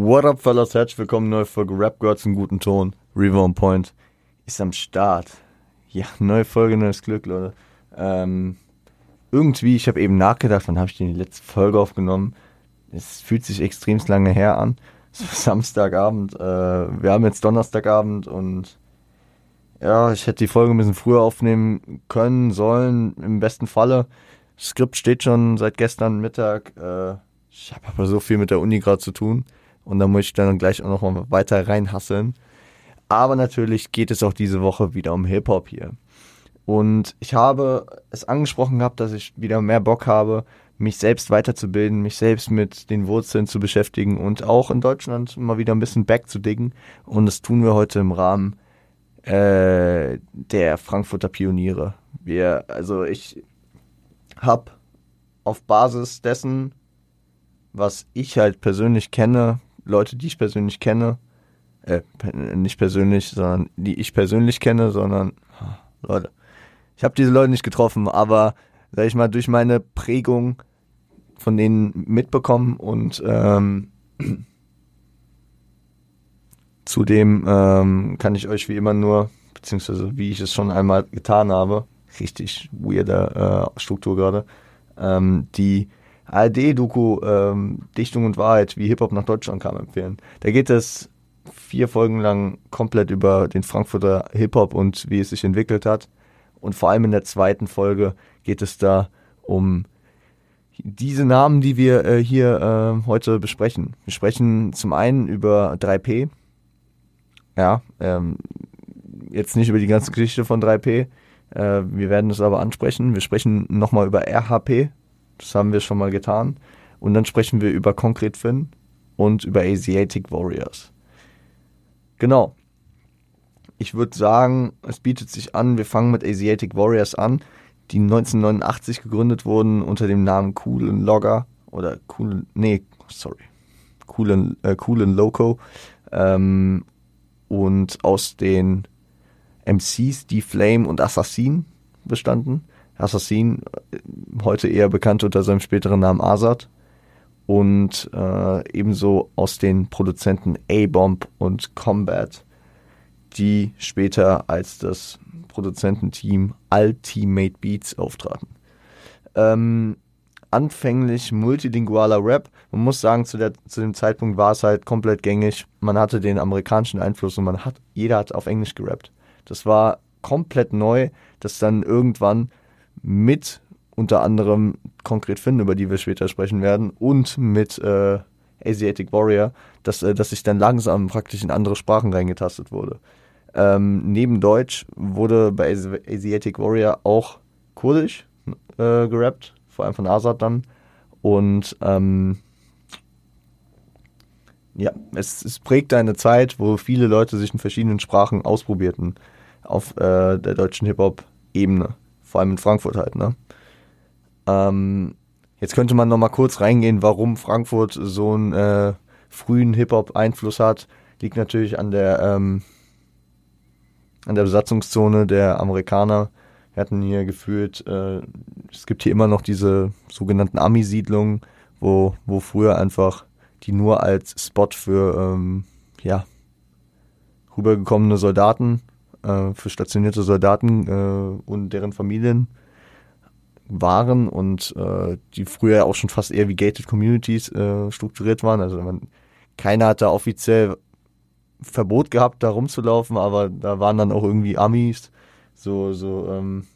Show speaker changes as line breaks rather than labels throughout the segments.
What up, fellas? Herzlich willkommen, neue Folge Rap Girls im guten Ton. River on Point ist am Start. Ja, neue Folge, neues Glück, Leute. Ähm, irgendwie, ich habe eben nachgedacht, wann habe ich die letzte Folge aufgenommen? Es fühlt sich extrem lange her an. Es war Samstagabend. Äh, wir haben jetzt Donnerstagabend und ja, ich hätte die Folge ein bisschen früher aufnehmen können, sollen, im besten Falle. Das Skript steht schon seit gestern Mittag. Äh, ich habe aber so viel mit der Uni gerade zu tun und da muss ich dann gleich auch noch mal weiter reinhasseln. Aber natürlich geht es auch diese Woche wieder um Hip-Hop hier. Und ich habe es angesprochen gehabt, dass ich wieder mehr Bock habe, mich selbst weiterzubilden, mich selbst mit den Wurzeln zu beschäftigen und auch in Deutschland mal wieder ein bisschen back zu diggen. Und das tun wir heute im Rahmen äh, der Frankfurter Pioniere. Wir, also ich habe auf Basis dessen, was ich halt persönlich kenne, Leute, die ich persönlich kenne, äh, nicht persönlich, sondern die ich persönlich kenne, sondern Leute, ich habe diese Leute nicht getroffen, aber sag ich mal durch meine Prägung von denen mitbekommen und ähm, zudem ähm, kann ich euch wie immer nur, beziehungsweise wie ich es schon einmal getan habe, richtig weirde äh, Struktur gerade, ähm, die ARD-Doku ähm, Dichtung und Wahrheit, wie Hip-Hop nach Deutschland kam, empfehlen. Da geht es vier Folgen lang komplett über den Frankfurter Hip-Hop und wie es sich entwickelt hat. Und vor allem in der zweiten Folge geht es da um diese Namen, die wir äh, hier äh, heute besprechen. Wir sprechen zum einen über 3P. Ja, ähm, jetzt nicht über die ganze Geschichte von 3P. Äh, wir werden es aber ansprechen. Wir sprechen nochmal über RHP. Das haben wir schon mal getan. Und dann sprechen wir über Concrete Finn und über Asiatic Warriors. Genau ich würde sagen, es bietet sich an, wir fangen mit Asiatic Warriors an, die 1989 gegründet wurden unter dem Namen Cool and Logger oder Cool, nee, sorry, Cool and, äh, cool and Loco ähm, und aus den MCs, die Flame und Assassin bestanden. Assassin, heute eher bekannt unter seinem späteren Namen Azad und äh, ebenso aus den Produzenten A-Bomb und Combat die später als das Produzententeam Ultimate Beats auftraten. Ähm, anfänglich multilingualer Rap. Man muss sagen, zu, der, zu dem Zeitpunkt war es halt komplett gängig. Man hatte den amerikanischen Einfluss und man hat, jeder hat auf Englisch gerappt. Das war komplett neu, dass dann irgendwann mit unter anderem konkret Finn, über die wir später sprechen werden, und mit äh, Asiatic Warrior, dass, äh, dass sich dann langsam praktisch in andere Sprachen reingetastet wurde. Ähm, neben Deutsch wurde bei Asiatic Warrior auch Kurdisch äh, gerappt, vor allem von Azad dann. Und ähm, ja, es, es prägt eine Zeit, wo viele Leute sich in verschiedenen Sprachen ausprobierten auf äh, der deutschen Hip-Hop-Ebene, vor allem in Frankfurt halt. Ne? Ähm, jetzt könnte man noch mal kurz reingehen, warum Frankfurt so einen äh, frühen Hip-Hop-Einfluss hat. Liegt natürlich an der ähm, an der Besatzungszone der Amerikaner. Wir hatten hier gefühlt, äh, es gibt hier immer noch diese sogenannten Ami-Siedlungen, wo, wo früher einfach die nur als Spot für ähm, ja, rübergekommene Soldaten, äh, für stationierte Soldaten äh, und deren Familien waren und äh, die früher auch schon fast eher wie Gated Communities äh, strukturiert waren. Also man, keiner hatte offiziell Verbot gehabt, da rumzulaufen, aber da waren dann auch irgendwie Amis, so, so ähm,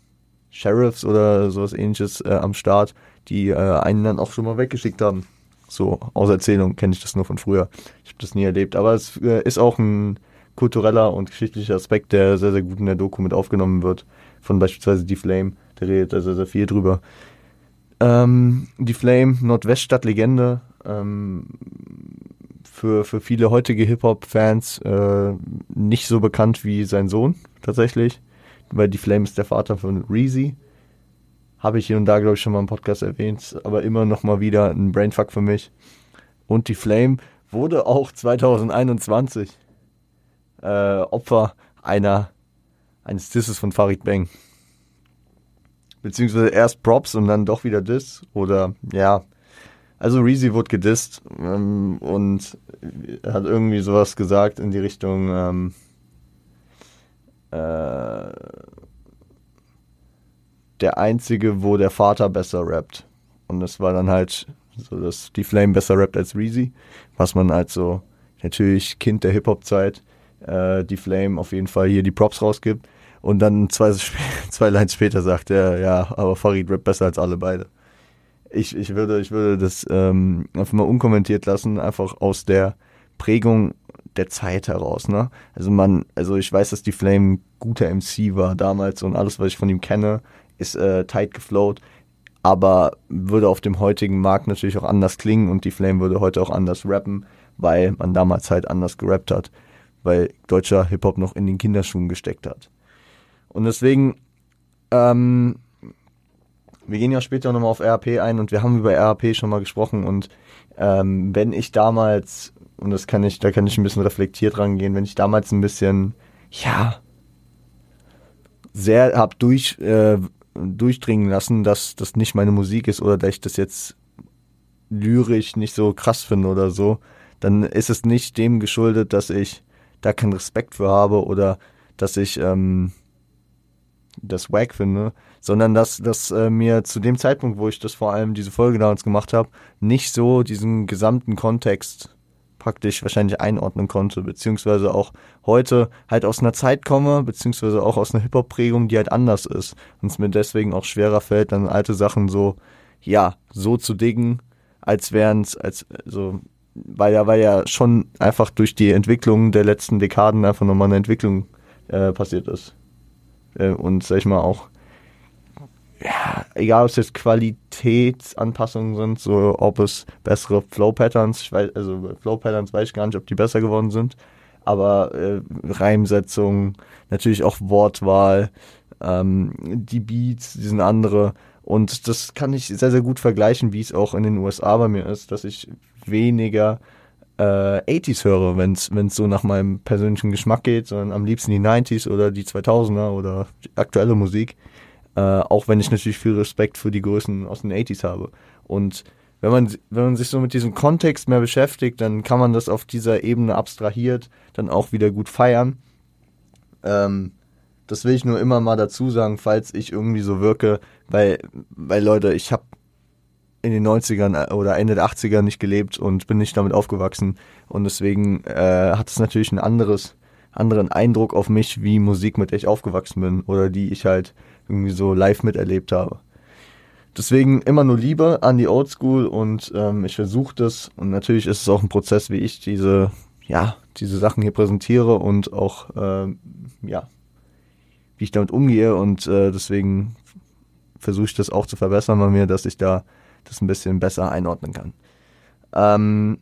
Sheriffs oder sowas ähnliches äh, am Start, die äh, einen dann auch schon mal weggeschickt haben. So, aus Erzählung kenne ich das nur von früher. Ich habe das nie erlebt. Aber es äh, ist auch ein kultureller und geschichtlicher Aspekt, der sehr, sehr gut in der Doku mit aufgenommen wird. Von beispielsweise Die Flame, der redet da sehr, sehr viel drüber. Ähm, die Flame, Nordweststadt Legende, ähm, für, für viele heutige Hip-Hop-Fans äh, nicht so bekannt wie sein Sohn tatsächlich, weil die Flame ist der Vater von Reezy. Habe ich hier und da, glaube ich, schon mal im Podcast erwähnt, aber immer noch mal wieder ein Brainfuck für mich. Und die Flame wurde auch 2021 äh, Opfer einer eines Disses von Farid Bang. Beziehungsweise erst Props und dann doch wieder Diss. Oder ja, Also Reezy wurde gedisst ähm, und hat irgendwie sowas gesagt in die Richtung, ähm, äh, der einzige, wo der Vater besser rappt. Und das war dann halt so, dass die Flame besser rappt als Reezy, was man halt so natürlich Kind der Hip-Hop-Zeit, äh, die Flame auf jeden Fall hier die Props rausgibt. Und dann zwei, zwei Lines später sagt er, ja, aber Farid rappt besser als alle beide. Ich, ich, würde, ich würde das ähm, einfach mal unkommentiert lassen, einfach aus der Prägung der Zeit heraus, ne? Also man, also ich weiß, dass die Flame guter MC war damals und alles, was ich von ihm kenne, ist äh, tight geflowt, aber würde auf dem heutigen Markt natürlich auch anders klingen und die Flame würde heute auch anders rappen, weil man damals halt anders gerappt hat, weil deutscher Hip-Hop noch in den Kinderschuhen gesteckt hat. Und deswegen, ähm, wir gehen ja später nochmal auf RAP ein und wir haben über RAP schon mal gesprochen und ähm, wenn ich damals, und das kann ich, da kann ich ein bisschen reflektiert rangehen, wenn ich damals ein bisschen, ja, sehr hab durch, äh, durchdringen lassen, dass das nicht meine Musik ist oder dass ich das jetzt lyrisch nicht so krass finde oder so, dann ist es nicht dem geschuldet, dass ich da keinen Respekt für habe oder dass ich ähm, das wack finde, sondern dass, dass äh, mir zu dem Zeitpunkt, wo ich das vor allem diese Folge damals gemacht habe, nicht so diesen gesamten Kontext praktisch wahrscheinlich einordnen konnte, beziehungsweise auch heute halt aus einer Zeit komme, beziehungsweise auch aus einer Hip-Hop-Prägung, die halt anders ist und es mir deswegen auch schwerer fällt, dann alte Sachen so, ja, so zu diggen, als wären es, als, so, weil ja, weil ja schon einfach durch die Entwicklung der letzten Dekaden einfach nochmal eine Entwicklung äh, passiert ist. Äh, und sag ich mal auch, ja, egal ob es jetzt Qualitätsanpassungen sind, so ob es bessere Flow-Patterns, ich weiß, also Flow-Patterns weiß ich gar nicht, ob die besser geworden sind, aber äh, Reimsetzung, natürlich auch Wortwahl, ähm, die Beats, die sind andere und das kann ich sehr, sehr gut vergleichen, wie es auch in den USA bei mir ist, dass ich weniger äh, 80s höre, wenn es so nach meinem persönlichen Geschmack geht, sondern am liebsten die 90s oder die 2000er oder aktuelle Musik. Äh, auch wenn ich natürlich viel Respekt für die Größen aus den 80s habe. Und wenn man, wenn man sich so mit diesem Kontext mehr beschäftigt, dann kann man das auf dieser Ebene abstrahiert dann auch wieder gut feiern. Ähm, das will ich nur immer mal dazu sagen, falls ich irgendwie so wirke, weil, weil Leute, ich habe in den 90ern äh, oder Ende der 80er nicht gelebt und bin nicht damit aufgewachsen. Und deswegen äh, hat es natürlich einen anderes, anderen Eindruck auf mich, wie Musik, mit der ich aufgewachsen bin oder die ich halt irgendwie so live miterlebt habe. Deswegen immer nur Liebe an die Oldschool und ähm, ich versuche das und natürlich ist es auch ein Prozess, wie ich diese, ja, diese Sachen hier präsentiere und auch, ähm, ja, wie ich damit umgehe und äh, deswegen versuche ich das auch zu verbessern bei mir, dass ich da das ein bisschen besser einordnen kann. Ähm,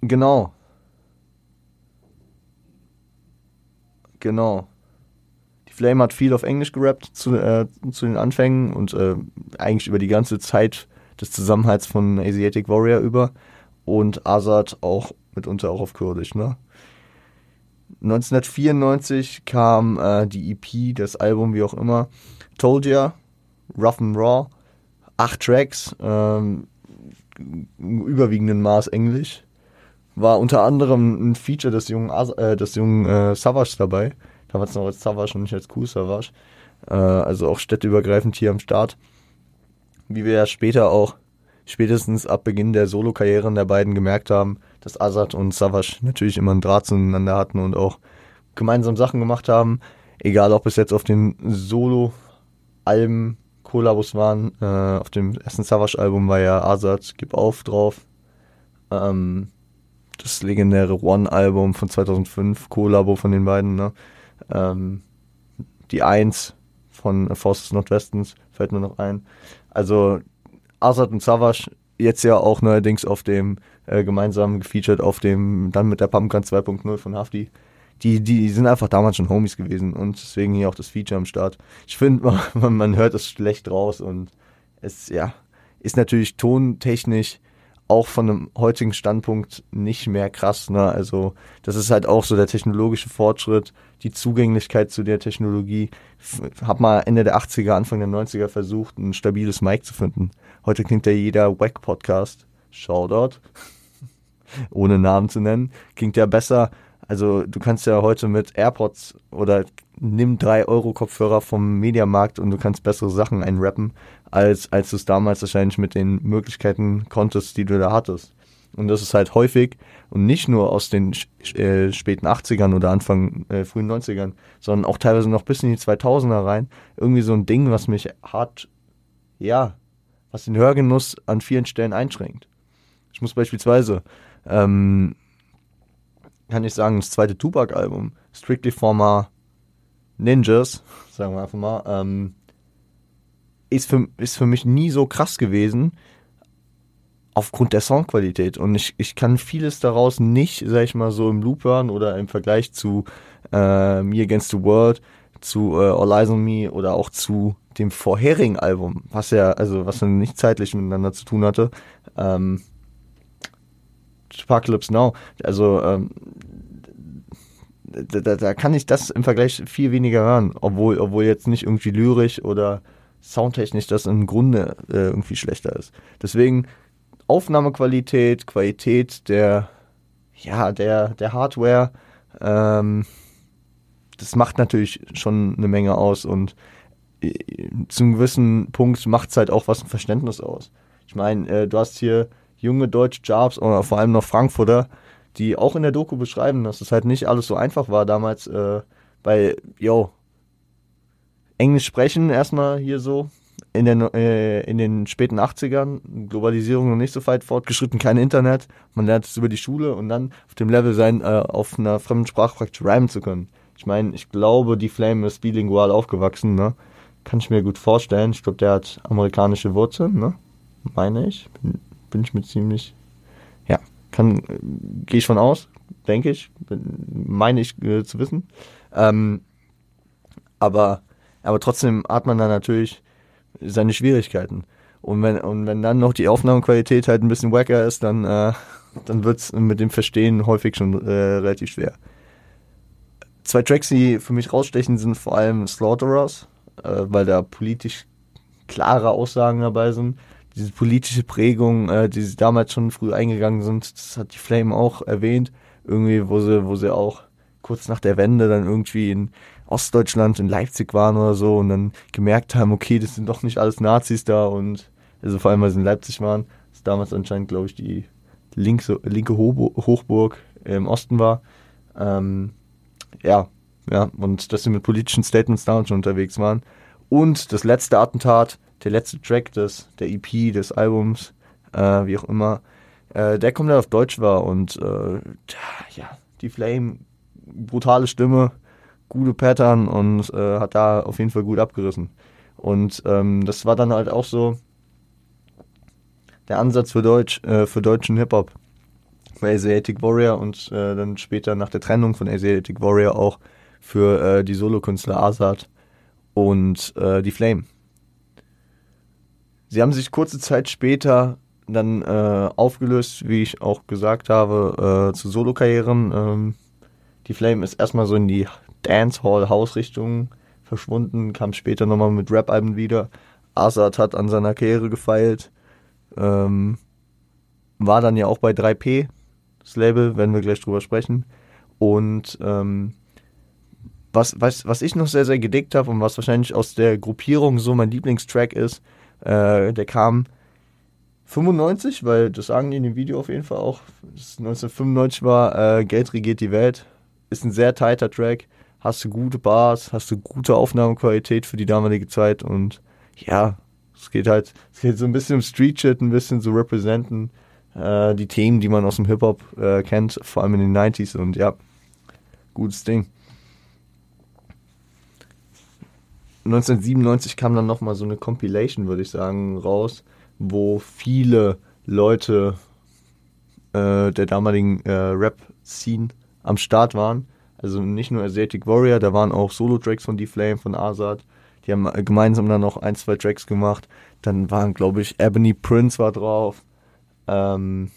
genau. Genau. Die Flame hat viel auf Englisch gerappt zu, äh, zu den Anfängen und äh, eigentlich über die ganze Zeit des Zusammenhalts von Asiatic Warrior über und Azad auch mitunter auch auf Kurdisch, ne? 1994 kam äh, die EP, das Album, wie auch immer, Told Ya, Rough and Raw acht Tracks, ähm, überwiegenden Maß Englisch. War unter anderem ein Feature des jungen, As äh, des jungen äh, Savage dabei. Damals noch als Savage und nicht als Cool Savage. Äh, also auch städteübergreifend hier am Start. Wie wir ja später auch, spätestens ab Beginn der Solo-Karrieren der beiden gemerkt haben, dass Azad und Savage natürlich immer einen Draht zueinander hatten und auch gemeinsam Sachen gemacht haben. Egal ob es jetzt auf den Solo-Alben Kollabos waren. Äh, auf dem ersten Savage-Album war ja Azad Gib auf drauf. Ähm, das legendäre One-Album von 2005, Kollabo von den beiden. Ne? Ähm, die Eins von Forces Nordwestens fällt mir noch ein. Also Azad und Savage jetzt ja auch neuerdings auf dem äh, gemeinsam gefeatured auf dem dann mit der Pumpgun 2.0 von Hafti die, die sind einfach damals schon Homies gewesen und deswegen hier auch das Feature am Start. Ich finde, man, man hört es schlecht raus und es, ja, ist natürlich tontechnisch auch von einem heutigen Standpunkt nicht mehr krass. Ne? Also das ist halt auch so der technologische Fortschritt, die Zugänglichkeit zu der Technologie. Hab mal Ende der 80er, Anfang der 90er versucht, ein stabiles Mic zu finden. Heute klingt ja jeder Wack-Podcast Shoutout, ohne Namen zu nennen, klingt ja besser. Also du kannst ja heute mit AirPods oder nimm 3 Euro Kopfhörer vom Mediamarkt und du kannst bessere Sachen einrappen, als, als du es damals wahrscheinlich mit den Möglichkeiten konntest, die du da hattest. Und das ist halt häufig und nicht nur aus den äh, späten 80ern oder Anfang äh, frühen 90ern, sondern auch teilweise noch bis in die 2000er rein. Irgendwie so ein Ding, was mich hart, ja, was den Hörgenuss an vielen Stellen einschränkt. Ich muss beispielsweise, ähm, kann ich sagen, das zweite Tupac-Album, Strictly Former Ninjas, sagen wir einfach mal, ähm, ist, für, ist für mich nie so krass gewesen, aufgrund der Soundqualität. Und ich, ich kann vieles daraus nicht, sag ich mal, so im Loop hören oder im Vergleich zu äh, Me Against the World, zu äh, All Eyes on Me oder auch zu dem vorherigen Album, was ja, also was dann nicht zeitlich miteinander zu tun hatte. Ähm, Apocalypse Now. Also ähm, da, da, kann ich das im Vergleich viel weniger hören, obwohl, obwohl jetzt nicht irgendwie lyrisch oder soundtechnisch das im Grunde äh, irgendwie schlechter ist. Deswegen Aufnahmequalität, Qualität der, ja, der, der Hardware, ähm, das macht natürlich schon eine Menge aus und äh, zu einem gewissen Punkt macht es halt auch was ein Verständnis aus. Ich meine, äh, du hast hier junge deutsche Jobs oder vor allem noch Frankfurter, die auch in der Doku beschreiben, dass es halt nicht alles so einfach war damals, äh, weil, yo, Englisch sprechen erstmal hier so, in den, äh, in den späten 80ern, Globalisierung noch nicht so weit fortgeschritten, kein Internet, man lernt es über die Schule und dann auf dem Level sein, äh, auf einer fremden Sprache praktisch rhymen zu können. Ich meine, ich glaube, die Flame ist bilingual aufgewachsen, ne? Kann ich mir gut vorstellen. Ich glaube, der hat amerikanische Wurzeln, ne? Meine ich. Bin, bin ich mir ziemlich. Kann, gehe ich von aus, denke ich, meine ich äh, zu wissen. Ähm, aber, aber trotzdem hat man da natürlich seine Schwierigkeiten. Und wenn, und wenn dann noch die Aufnahmequalität halt ein bisschen wacker ist, dann, äh, dann wird es mit dem Verstehen häufig schon äh, relativ schwer. Zwei Tracks, die für mich rausstechen, sind vor allem Slaughterers, äh, weil da politisch klare Aussagen dabei sind. Diese politische Prägung, äh, die sie damals schon früh eingegangen sind, das hat die Flame auch erwähnt. Irgendwie, wo sie, wo sie auch kurz nach der Wende dann irgendwie in Ostdeutschland, in Leipzig waren oder so und dann gemerkt haben, okay, das sind doch nicht alles Nazis da und also vor allem, weil sie in Leipzig waren, das damals anscheinend, glaube ich, die linke, linke Hochburg im Osten war. Ähm, ja, ja, und dass sie mit politischen Statements da schon unterwegs waren. Und das letzte Attentat, der letzte Track des, der EP, des Albums, äh, wie auch immer, äh, der komplett auf Deutsch war und äh, ja, die Flame, brutale Stimme, gute Pattern und äh, hat da auf jeden Fall gut abgerissen. Und ähm, das war dann halt auch so der Ansatz für Deutsch, äh, für deutschen Hip-Hop. Für Asiatic Warrior und äh, dann später nach der Trennung von Asiatic Warrior auch für die Solokünstler Azad und die Flame. Sie haben sich kurze Zeit später dann äh, aufgelöst, wie ich auch gesagt habe, äh, zu Solokarrieren. Ähm, die Flame ist erstmal so in die Dancehall-Hausrichtung verschwunden, kam später nochmal mit Rap-Alben wieder. Azad hat an seiner Karriere gefeilt. Ähm, war dann ja auch bei 3P, das Label, werden wir gleich drüber sprechen. Und ähm, was, was, was ich noch sehr, sehr gedickt habe und was wahrscheinlich aus der Gruppierung so mein Lieblingstrack ist, äh, der kam 95, weil das sagen die in dem Video auf jeden Fall auch, 1995 war, äh, Geld regiert die Welt. Ist ein sehr tighter Track hast du gute Bars, hast du gute Aufnahmequalität für die damalige Zeit und ja, es geht halt, es geht so ein bisschen um Street Shit, ein bisschen so representen, äh, die Themen, die man aus dem Hip-Hop äh, kennt, vor allem in den 90s und ja, gutes Ding. 1997 kam dann nochmal so eine Compilation, würde ich sagen, raus, wo viele Leute äh, der damaligen äh, Rap-Scene am Start waren also nicht nur Asiatic Warrior, da waren auch Solo-Tracks von D-Flame, von Azad. Die haben gemeinsam dann noch ein, zwei Tracks gemacht. Dann waren, glaube ich, Ebony Prince war drauf. Ähm,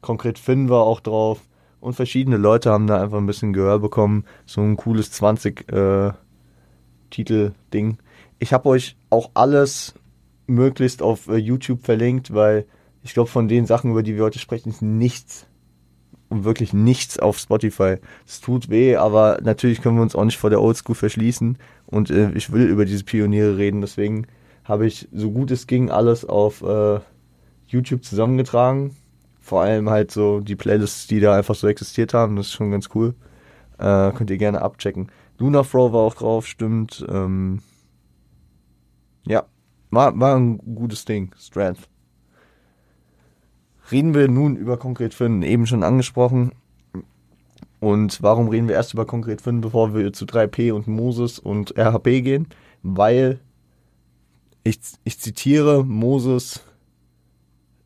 Konkret Finn war auch drauf. Und verschiedene Leute haben da einfach ein bisschen Gehör bekommen. So ein cooles 20 äh, Titel-Ding. Ich habe euch auch alles möglichst auf äh, YouTube verlinkt, weil ich glaube, von den Sachen, über die wir heute sprechen, ist nichts und wirklich nichts auf Spotify. Es tut weh, aber natürlich können wir uns auch nicht vor der Oldschool verschließen und äh, ich will über diese Pioniere reden, deswegen habe ich so gut es ging alles auf äh, YouTube zusammengetragen. Vor allem halt so die Playlists, die da einfach so existiert haben, das ist schon ganz cool. Äh, könnt ihr gerne abchecken. Luna Fro war auch drauf, stimmt. Ähm, ja, war, war ein gutes Ding, Strength. Reden wir nun über Konkret Finn, eben schon angesprochen. Und warum reden wir erst über Konkret Finn, bevor wir zu 3P und Moses und RHP gehen? Weil ich, ich zitiere Moses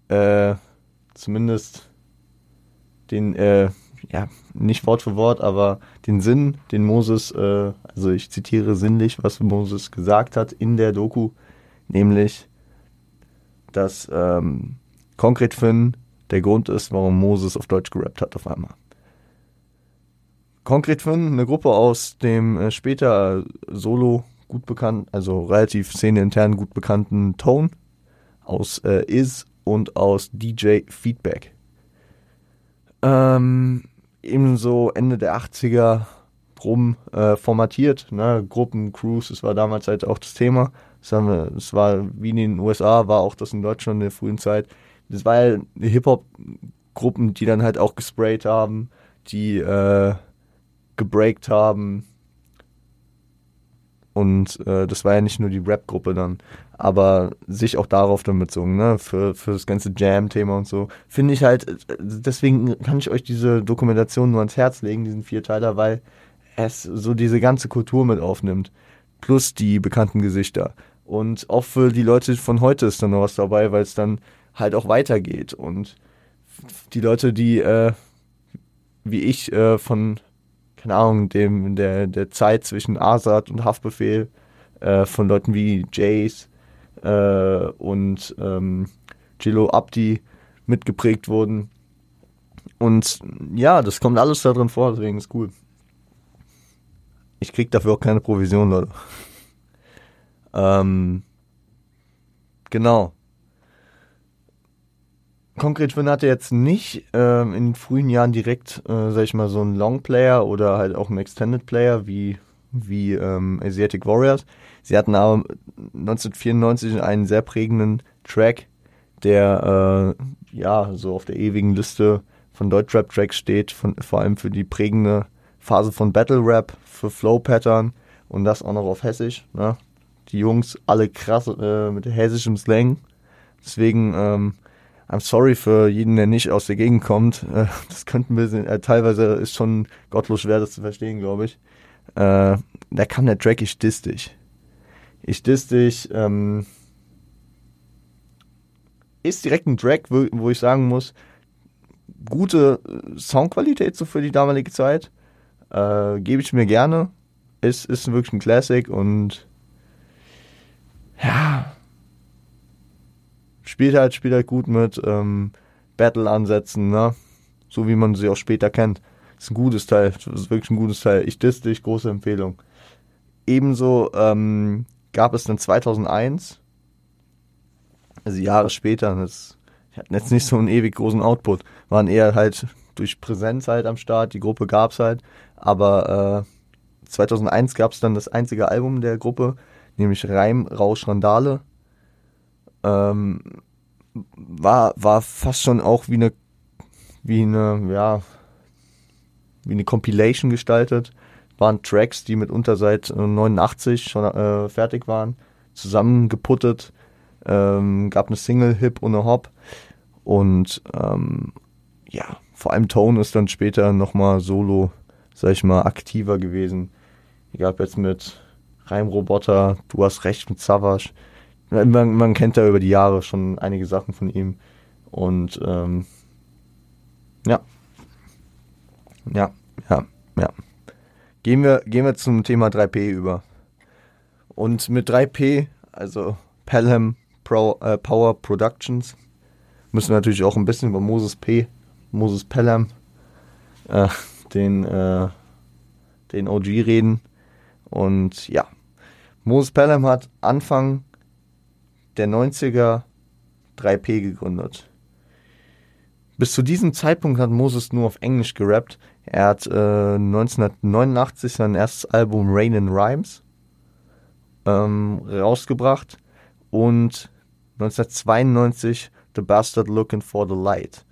äh, zumindest den, äh, ja, nicht Wort für Wort, aber den Sinn, den Moses, äh, also ich zitiere sinnlich, was Moses gesagt hat in der Doku, nämlich, dass ähm, Konkret Finn der Grund ist, warum Moses auf Deutsch gerappt hat auf einmal. Konkret Finn, eine Gruppe aus dem äh, später Solo gut bekannt, also relativ szeneintern gut bekannten Tone, aus äh, Is und aus DJ Feedback. Ähm, ebenso Ende der 80er rum äh, formatiert, ne? Gruppen, Crews, das war damals halt auch das Thema. Das, war wie in den USA, war auch das in Deutschland in der frühen Zeit. Das war ja Hip-Hop-Gruppen, die dann halt auch gesprayt haben, die äh, gebreakt haben. Und äh, das war ja nicht nur die Rap-Gruppe dann, aber sich auch darauf dann bezogen, ne, für, für das ganze Jam-Thema und so. Finde ich halt, deswegen kann ich euch diese Dokumentation nur ans Herz legen, diesen Vierteiler, weil es so diese ganze Kultur mit aufnimmt. Plus die bekannten Gesichter. Und auch für die Leute von heute ist dann noch was dabei, weil es dann halt auch weitergeht. Und die Leute, die äh, wie ich äh, von, keine Ahnung, dem, der, der Zeit zwischen Asad und Haftbefehl, äh, von Leuten wie Jace äh, und ähm, Gilo Abdi mitgeprägt wurden. Und ja, das kommt alles da drin vor, deswegen ist cool. Ich krieg dafür auch keine Provision, Leute. ähm, genau. Konkret Finn hatte jetzt nicht ähm, in den frühen Jahren direkt, äh, sag ich mal, so einen Longplayer oder halt auch einen Extended Player wie, wie ähm, Asiatic Warriors. Sie hatten aber 1994 einen sehr prägenden Track, der äh, ja so auf der ewigen Liste von Deutschrap-Tracks steht, von, vor allem für die prägende Phase von Battle Rap, für Flow Pattern und das auch noch auf Hessisch. Ne? Die Jungs alle krass äh, mit hessischem Slang. Deswegen ähm, I'm sorry für jeden, der nicht aus der Gegend kommt. Äh, das könnte ein äh, teilweise ist schon gottlos schwer, das zu verstehen, glaube ich. Äh, da kam der Track, ich diss dich. Ich diss dich, ähm, ist direkt ein Track, wo, wo ich sagen muss, gute äh, Soundqualität so für die damalige Zeit. Äh, Gebe ich mir gerne. Ist, ist wirklich ein Classic und ja, spielt halt, spielt halt gut mit ähm, Battle-Ansätzen, ne? So wie man sie auch später kennt. Ist ein gutes Teil, ist wirklich ein gutes Teil. Ich diss dich, große Empfehlung. Ebenso ähm, gab es dann 2001, also Jahre später, das hatten jetzt nicht so einen ewig großen Output, waren eher halt durch Präsenz halt am Start, die Gruppe gab's halt, aber äh, 2001 gab es dann das einzige Album der Gruppe, nämlich Reim, Rausch, Randale ähm, war, war fast schon auch wie eine, wie eine, ja, wie eine Compilation gestaltet. Waren Tracks, die mitunter seit 89 schon äh, fertig waren, zusammengeputtet. Ähm, gab eine Single, Hip und eine Hop. Und ähm, ja, vor allem Tone ist dann später nochmal solo, sag ich mal, aktiver gewesen. Ich gab jetzt mit Reimroboter, du hast recht mit Savage, man, man kennt ja über die Jahre schon einige Sachen von ihm. Und ähm, ja. Ja, ja, ja. Gehen wir, gehen wir zum Thema 3P über. Und mit 3P, also Pelham Pro, äh, Power Productions, müssen wir natürlich auch ein bisschen über Moses P, Moses Pelham, äh, den, äh, den OG reden. Und ja, Moses Pelham hat Anfang der 90er 3P gegründet. bis zu diesem Zeitpunkt hat Moses nur auf Englisch gerappt. Er hat äh, 1989 sein erstes Album Rain in Rhymes ähm, rausgebracht und 1992 The Bastard Looking for the Light.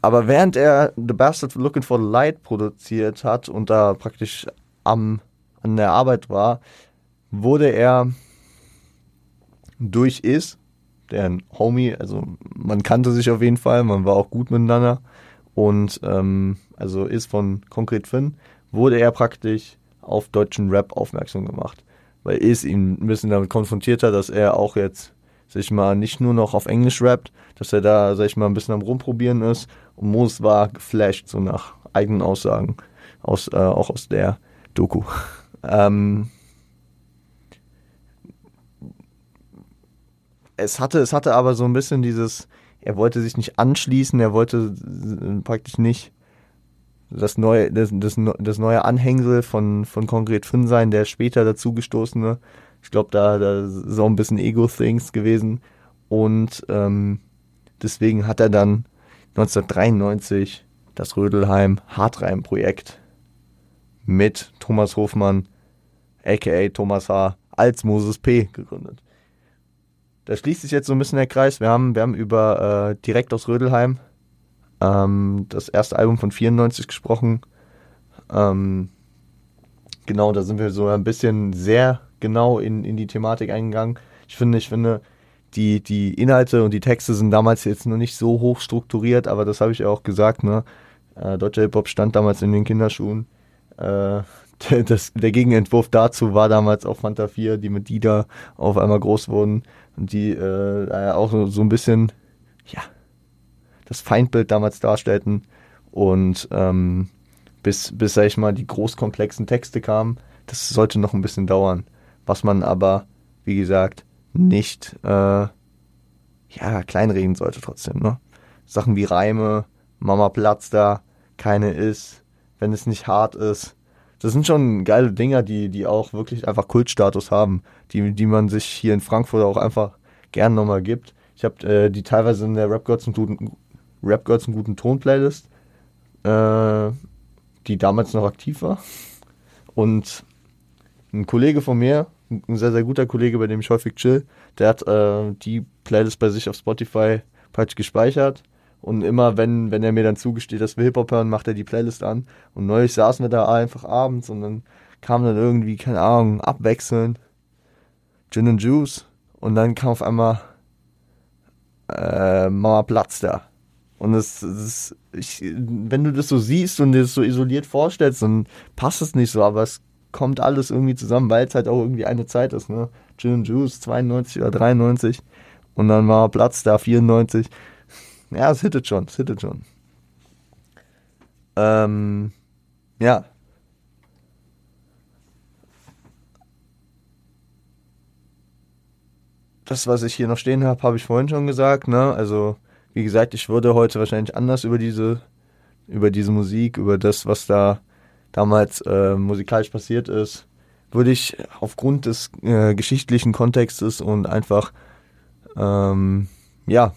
Aber während er The Bastard Looking for the Light produziert hat und da praktisch am, an der Arbeit war, wurde er durch Is, der ein Homie, also man kannte sich auf jeden Fall, man war auch gut miteinander und ähm, also Is von Concrete Finn, wurde er praktisch auf deutschen Rap aufmerksam gemacht, weil Is ihn ein bisschen damit konfrontiert hat, dass er auch jetzt sich mal nicht nur noch auf Englisch rappt, dass er da, sag ich mal, ein bisschen am Rumprobieren ist. Und Moos war geflasht, so nach eigenen Aussagen, aus, äh, auch aus der Doku. ähm, es hatte, es hatte aber so ein bisschen dieses, er wollte sich nicht anschließen, er wollte praktisch nicht das neue, das, das, das neue Anhängsel von, von Konkret Finn sein, der später dazugestoßene. Ich glaube, da, da ist auch ein bisschen Ego-Things gewesen. Und ähm, deswegen hat er dann 1993 das Rödelheim Hartreim-Projekt mit Thomas Hofmann, aka Thomas H., als Moses P. gegründet. Da schließt sich jetzt so ein bisschen der Kreis. Wir haben, wir haben über äh, direkt aus Rödelheim ähm, das erste Album von 94 gesprochen. Ähm, genau, da sind wir so ein bisschen sehr genau in, in die Thematik eingegangen. Ich finde, ich finde, die, die Inhalte und die Texte sind damals jetzt noch nicht so hoch strukturiert, aber das habe ich ja auch gesagt, ne? Äh, Deutscher Hip-Hop stand damals in den Kinderschuhen. Äh, das, der Gegenentwurf dazu war damals auch Fanta 4, die mit Dida auf einmal groß wurden und die äh, auch so, so ein bisschen, ja, das Feindbild damals darstellten. Und ähm, bis, bis, sag ich mal, die großkomplexen Texte kamen, das sollte noch ein bisschen dauern was man aber, wie gesagt, nicht äh, ja, kleinreden sollte trotzdem. Ne? Sachen wie Reime, Mama platzt da, keine ist, wenn es nicht hart ist. Das sind schon geile Dinger, die, die auch wirklich einfach Kultstatus haben, die, die man sich hier in Frankfurt auch einfach gern nochmal gibt. Ich habe äh, die teilweise in der Rap Girls einen guten, Rap Girls einen guten Ton Playlist, äh, die damals noch aktiv war. Und ein Kollege von mir, ein sehr, sehr guter Kollege, bei dem ich häufig chill, der hat äh, die Playlist bei sich auf Spotify falsch gespeichert. Und immer, wenn, wenn er mir dann zugesteht, dass wir Hip-Hop hören, macht er die Playlist an. Und neulich saßen wir da einfach abends und dann kam dann irgendwie, keine Ahnung, abwechselnd Gin and Juice. Und dann kam auf einmal äh, Mama Platz da. Und es, ist, ich, wenn du das so siehst und dir das so isoliert vorstellst, dann passt es nicht so, aber es kommt alles irgendwie zusammen, weil es halt auch irgendwie eine Zeit ist, ne? Gin Juice 92 oder 93 und dann war Platz da 94. Ja, es hittet schon, es hittet schon. Ähm, ja. Das, was ich hier noch stehen habe, habe ich vorhin schon gesagt, ne? Also, wie gesagt, ich würde heute wahrscheinlich anders über diese, über diese Musik, über das, was da damals äh, musikalisch passiert ist, würde ich aufgrund des äh, geschichtlichen Kontextes und einfach ähm, ja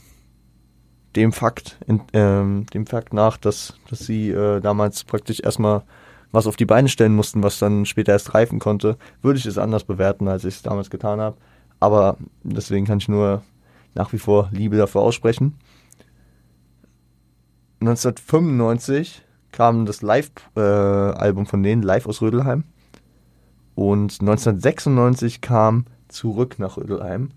dem Fakt in, ähm, dem Fakt nach, dass dass sie äh, damals praktisch erstmal was auf die Beine stellen mussten, was dann später erst reifen konnte, würde ich es anders bewerten, als ich es damals getan habe. Aber deswegen kann ich nur nach wie vor Liebe dafür aussprechen. 1995 kam das Live-Album äh, von denen, Live aus Rödelheim. Und 1996 kam Zurück nach Rödelheim.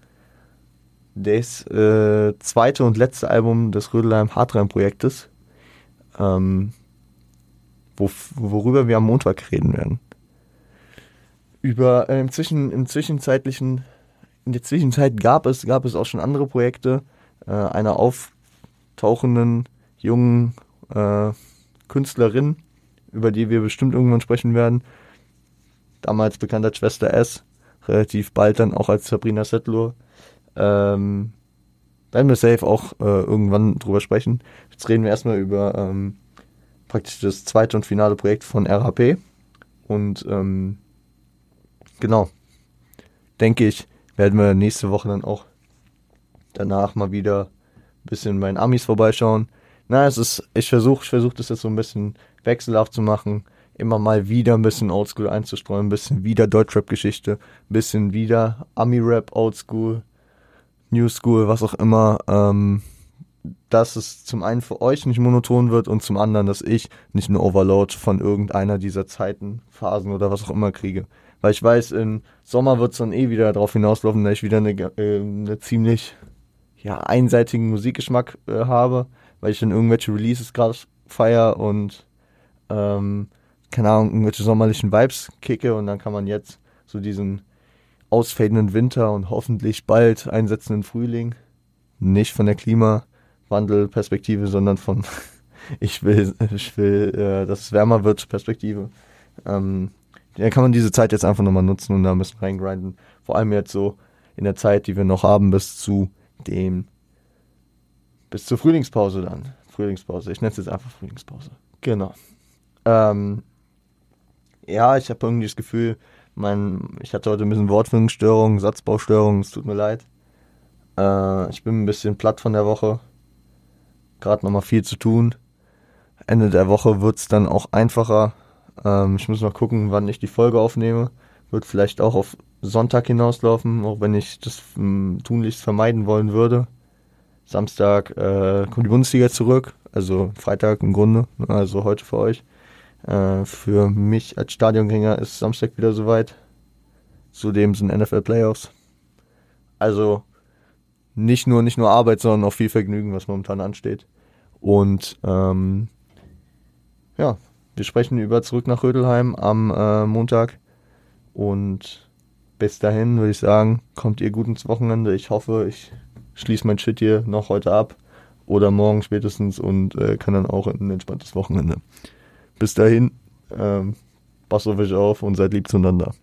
Das äh, zweite und letzte Album des Rödelheim Hardreim-Projektes, ähm, wo, worüber wir am Montag reden werden. Über äh, im, Zwischen, im zwischenzeitlichen, in der Zwischenzeit gab es, gab es auch schon andere Projekte äh, einer auftauchenden jungen äh, Künstlerin, über die wir bestimmt irgendwann sprechen werden. Damals bekannt als Schwester S, relativ bald dann auch als Sabrina Settler. Ähm, werden wir safe auch äh, irgendwann drüber sprechen. Jetzt reden wir erstmal über ähm, praktisch das zweite und finale Projekt von RHP. Und ähm, genau, denke ich, werden wir nächste Woche dann auch danach mal wieder bisschen bei den Amis vorbeischauen. Na, es ist, ich versuche, ich versuche das jetzt so ein bisschen wechselhaft zu machen. Immer mal wieder ein bisschen Oldschool einzustreuen, ein bisschen wieder Deutschrap-Geschichte, ein bisschen wieder Ami-Rap, Oldschool, New School, was auch immer. Ähm, dass es zum einen für euch nicht monoton wird und zum anderen, dass ich nicht eine Overload von irgendeiner dieser Zeiten, Phasen oder was auch immer kriege. Weil ich weiß, im Sommer wird es dann eh wieder darauf hinauslaufen, dass ich wieder eine, äh, eine ziemlich ja, einseitigen Musikgeschmack äh, habe, weil ich dann irgendwelche Releases gerade feier und ähm, keine Ahnung, irgendwelche sommerlichen Vibes kicke und dann kann man jetzt so diesen ausfadenden Winter und hoffentlich bald einsetzenden Frühling nicht von der Klimawandelperspektive, sondern von ich will, ich will, äh, dass es wärmer wird Perspektive. Ähm, dann kann man diese Zeit jetzt einfach nochmal nutzen und da ein bisschen reingrinden. Vor allem jetzt so in der Zeit, die wir noch haben, bis zu dem, bis zur Frühlingspause dann. Frühlingspause. Ich nenne es jetzt einfach Frühlingspause. Genau. Ähm, ja, ich habe irgendwie das Gefühl, mein, ich hatte heute ein bisschen Wortfindungsstörungen, Satzbaustörungen, es tut mir leid. Äh, ich bin ein bisschen platt von der Woche. Gerade nochmal viel zu tun. Ende der Woche wird es dann auch einfacher. Ähm, ich muss noch gucken, wann ich die Folge aufnehme. Wird vielleicht auch auf Sonntag hinauslaufen, auch wenn ich das m, tunlichst vermeiden wollen würde. Samstag äh, kommt die Bundesliga zurück, also Freitag im Grunde, also heute für euch. Äh, für mich als Stadiongänger ist Samstag wieder soweit. Zudem sind NFL Playoffs. Also nicht nur nicht nur Arbeit, sondern auch viel Vergnügen, was momentan ansteht. Und ähm, ja, wir sprechen über zurück nach Rödelheim am äh, Montag. Und bis dahin würde ich sagen, kommt ihr gut ins Wochenende. Ich hoffe, ich schließe mein Shit hier noch heute ab oder morgen spätestens und äh, kann dann auch ein entspanntes Wochenende. Bis dahin, ähm, passt auf euch auf und seid lieb zueinander.